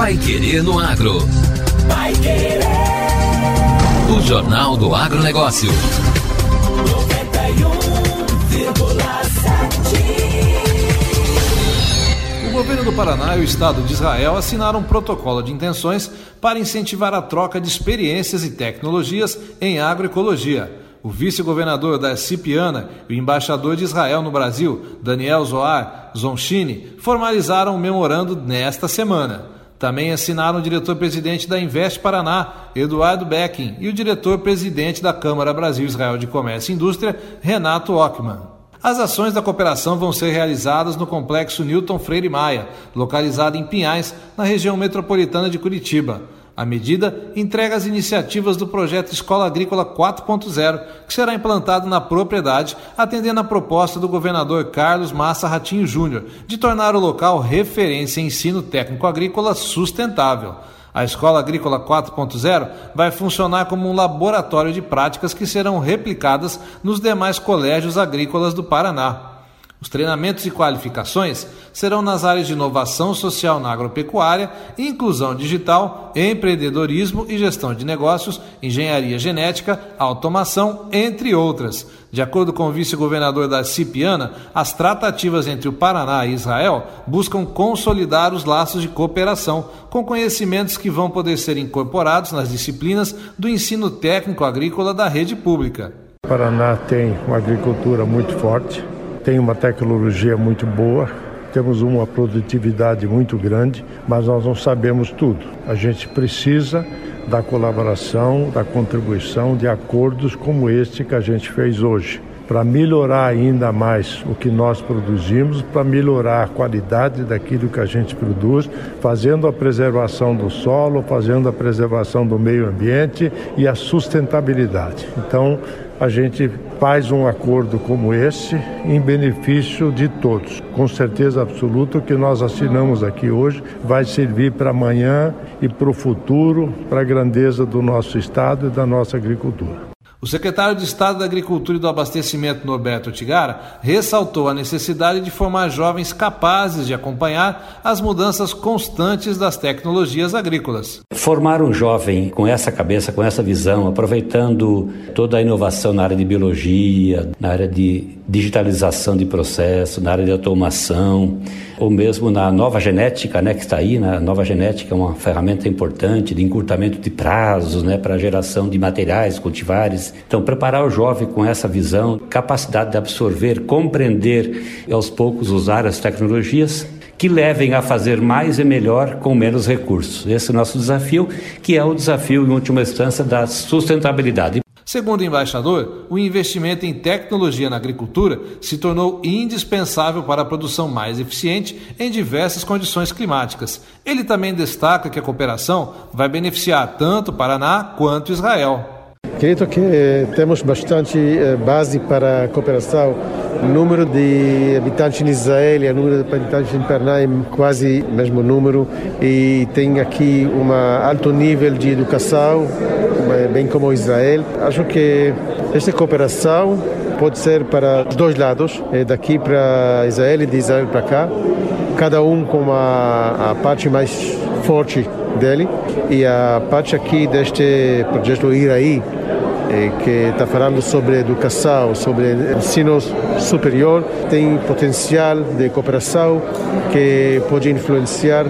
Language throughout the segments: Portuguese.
Pai Querer no Agro. Pai Querer. O Jornal do Agronegócio. 91,7. O governo do Paraná e o Estado de Israel assinaram um protocolo de intenções para incentivar a troca de experiências e tecnologias em agroecologia. O vice-governador da Cipiana e o embaixador de Israel no Brasil, Daniel Zoar Zonchini, formalizaram o um memorando nesta semana. Também assinaram o diretor-presidente da Invest Paraná, Eduardo Becking, e o diretor-presidente da Câmara Brasil-Israel de Comércio e Indústria, Renato Ockman. As ações da cooperação vão ser realizadas no complexo Newton Freire Maia, localizado em Pinhais, na região metropolitana de Curitiba. A medida entrega as iniciativas do projeto Escola Agrícola 4.0, que será implantado na propriedade, atendendo à proposta do governador Carlos Massa Ratinho Júnior de tornar o local referência em ensino técnico agrícola sustentável. A Escola Agrícola 4.0 vai funcionar como um laboratório de práticas que serão replicadas nos demais colégios agrícolas do Paraná. Os treinamentos e qualificações serão nas áreas de inovação social na agropecuária, inclusão digital, empreendedorismo e gestão de negócios, engenharia genética, automação, entre outras. De acordo com o vice-governador da Cipiana, as tratativas entre o Paraná e Israel buscam consolidar os laços de cooperação, com conhecimentos que vão poder ser incorporados nas disciplinas do ensino técnico agrícola da rede pública. O Paraná tem uma agricultura muito forte tem uma tecnologia muito boa, temos uma produtividade muito grande, mas nós não sabemos tudo. A gente precisa da colaboração, da contribuição de acordos como este que a gente fez hoje, para melhorar ainda mais o que nós produzimos, para melhorar a qualidade daquilo que a gente produz, fazendo a preservação do solo, fazendo a preservação do meio ambiente e a sustentabilidade. Então, a gente faz um acordo como esse em benefício de todos. Com certeza absoluta, o que nós assinamos aqui hoje vai servir para amanhã e para o futuro, para a grandeza do nosso Estado e da nossa agricultura. O secretário de Estado da Agricultura e do Abastecimento, Norberto Tigara, ressaltou a necessidade de formar jovens capazes de acompanhar as mudanças constantes das tecnologias agrícolas. Formar um jovem com essa cabeça, com essa visão, aproveitando toda a inovação na área de biologia, na área de digitalização de processo, na área de automação, ou mesmo na nova genética, né, que está aí, na né? nova genética é uma ferramenta importante de encurtamento de prazos, né, para geração de materiais cultivares. Então, preparar o jovem com essa visão, capacidade de absorver, compreender e aos poucos usar as tecnologias que levem a fazer mais e melhor com menos recursos. Esse é o nosso desafio, que é o desafio, em última instância, da sustentabilidade. Segundo o embaixador, o investimento em tecnologia na agricultura se tornou indispensável para a produção mais eficiente em diversas condições climáticas. Ele também destaca que a cooperação vai beneficiar tanto Paraná quanto Israel. Acredito que eh, temos bastante eh, base para a cooperação o número de habitantes em Israel e o número de habitantes em é quase o mesmo número. E tem aqui um alto nível de educação, bem como Israel. Acho que esta cooperação pode ser para os dois lados, é daqui para Israel e de Israel para cá, cada um com a, a parte mais forte dele. E a parte aqui deste projeto Iraí eh, que está falando sobre educação, sobre ensino superior, tem potencial de cooperação que pode influenciar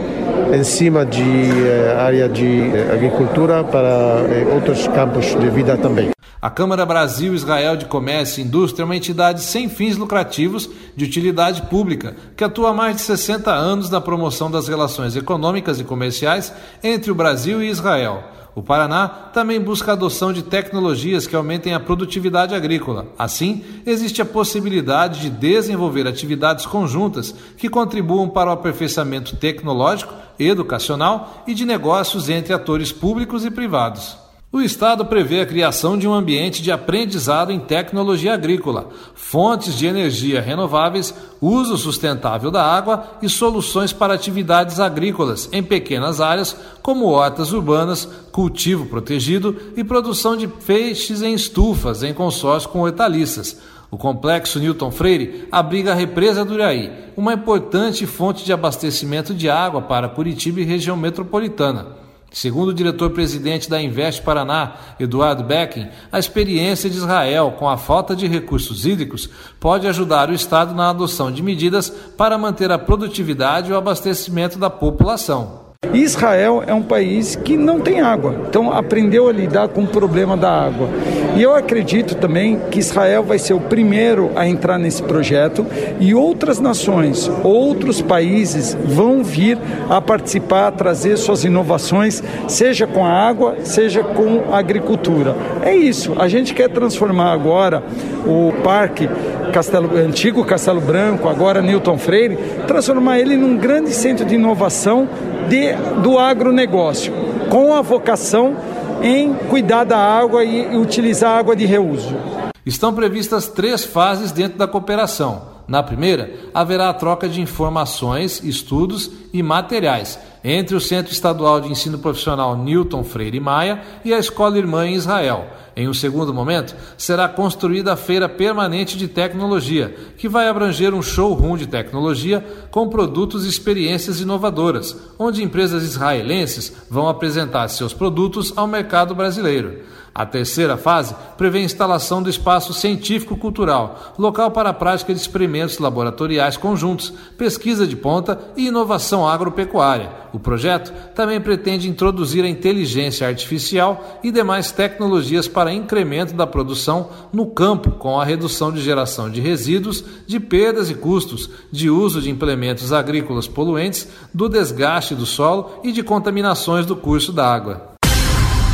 em cima de eh, área de eh, agricultura para outros campos de vida também. A Câmara Brasil-Israel de Comércio e Indústria é uma entidade sem fins lucrativos de utilidade pública que atua há mais de 60 anos na promoção das relações econômicas e comerciais entre o Brasil e Israel. O Paraná também busca a adoção de tecnologias que aumentem a produtividade agrícola. Assim, existe a possibilidade de desenvolver atividades conjuntas que contribuam para o aperfeiçoamento tecnológico, educacional e de negócios entre atores públicos e privados. O Estado prevê a criação de um ambiente de aprendizado em tecnologia agrícola, fontes de energia renováveis, uso sustentável da água e soluções para atividades agrícolas em pequenas áreas, como hortas urbanas, cultivo protegido e produção de peixes em estufas em consórcio com hortaliças. O complexo Newton Freire abriga a represa do Iraí, uma importante fonte de abastecimento de água para Curitiba e região metropolitana. Segundo o diretor-presidente da Invest Paraná, Eduardo Becking, a experiência de Israel com a falta de recursos hídricos pode ajudar o Estado na adoção de medidas para manter a produtividade e o abastecimento da população. Israel é um país que não tem água, então aprendeu a lidar com o problema da água. E eu acredito também que Israel vai ser o primeiro a entrar nesse projeto e outras nações, outros países vão vir a participar, a trazer suas inovações, seja com a água, seja com a agricultura. É isso, a gente quer transformar agora o parque Castelo, antigo Castelo Branco, agora Newton Freire, transformar ele num grande centro de inovação de, do agronegócio, com a vocação em cuidar da água e utilizar água de reuso. Estão previstas três fases dentro da cooperação. Na primeira, haverá a troca de informações, estudos e materiais entre o Centro Estadual de Ensino Profissional Newton Freire Maia e a Escola Irmã em Israel. Em um segundo momento, será construída a Feira Permanente de Tecnologia, que vai abranger um showroom de tecnologia com produtos e experiências inovadoras, onde empresas israelenses vão apresentar seus produtos ao mercado brasileiro. A terceira fase prevê a instalação do espaço científico-cultural, local para a prática de experimentos laboratoriais conjuntos, pesquisa de ponta e inovação agropecuária. O projeto também pretende introduzir a inteligência artificial e demais tecnologias para incremento da produção no campo, com a redução de geração de resíduos, de perdas e custos, de uso de implementos agrícolas poluentes, do desgaste do solo e de contaminações do curso da água.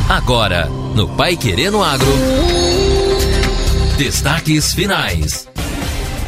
Agora, no Pai Querendo Agro. Destaques finais.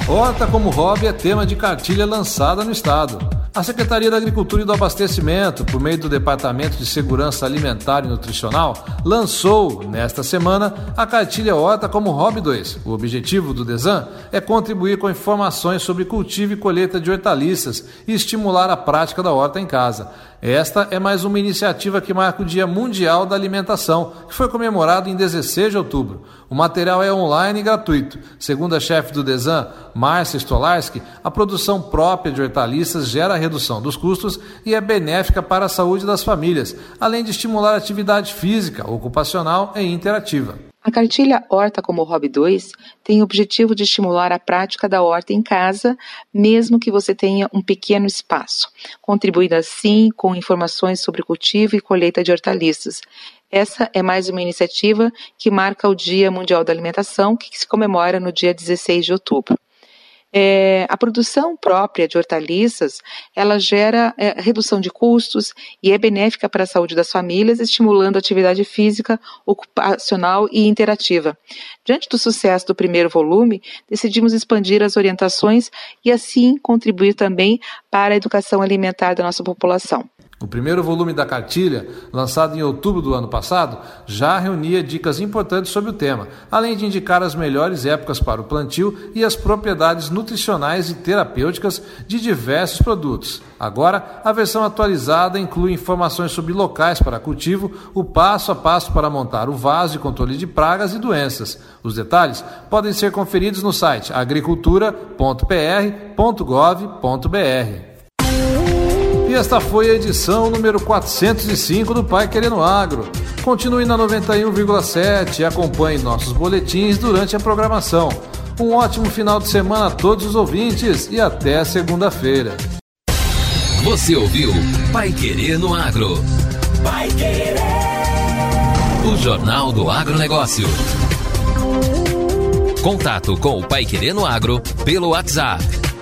Horta como hobby é tema de cartilha lançada no estado. A Secretaria da Agricultura e do Abastecimento, por meio do Departamento de Segurança Alimentar e Nutricional, lançou, nesta semana, a cartilha Horta como Hobby 2. O objetivo do DESAN é contribuir com informações sobre cultivo e colheita de hortaliças e estimular a prática da horta em casa. Esta é mais uma iniciativa que marca o Dia Mundial da Alimentação, que foi comemorado em 16 de outubro. O material é online e gratuito. Segundo a chefe do DESAN, Márcia Stolarski, a produção própria de hortaliças gera redução dos custos e é benéfica para a saúde das famílias, além de estimular a atividade física, ocupacional e interativa. A cartilha Horta como Hobby 2 tem o objetivo de estimular a prática da horta em casa, mesmo que você tenha um pequeno espaço, contribuindo assim com informações sobre cultivo e colheita de hortaliças. Essa é mais uma iniciativa que marca o Dia Mundial da Alimentação, que se comemora no dia 16 de outubro. É, a produção própria de hortaliças, ela gera é, redução de custos e é benéfica para a saúde das famílias, estimulando a atividade física, ocupacional e interativa. Diante do sucesso do primeiro volume, decidimos expandir as orientações e assim contribuir também para a educação alimentar da nossa população. O primeiro volume da cartilha, lançado em outubro do ano passado, já reunia dicas importantes sobre o tema, além de indicar as melhores épocas para o plantio e as propriedades nutricionais e terapêuticas de diversos produtos. Agora, a versão atualizada inclui informações sobre locais para cultivo, o passo a passo para montar o vaso de controle de pragas e doenças. Os detalhes podem ser conferidos no site agricultura.pr.gov.br. E esta foi a edição número 405 do Pai Querendo Agro. Continue na 91,7 e acompanhe nossos boletins durante a programação. Um ótimo final de semana a todos os ouvintes e até segunda-feira. Você ouviu Pai Querendo Agro. Pai Querer. O Jornal do Agronegócio. Contato com o Pai Querendo Agro pelo WhatsApp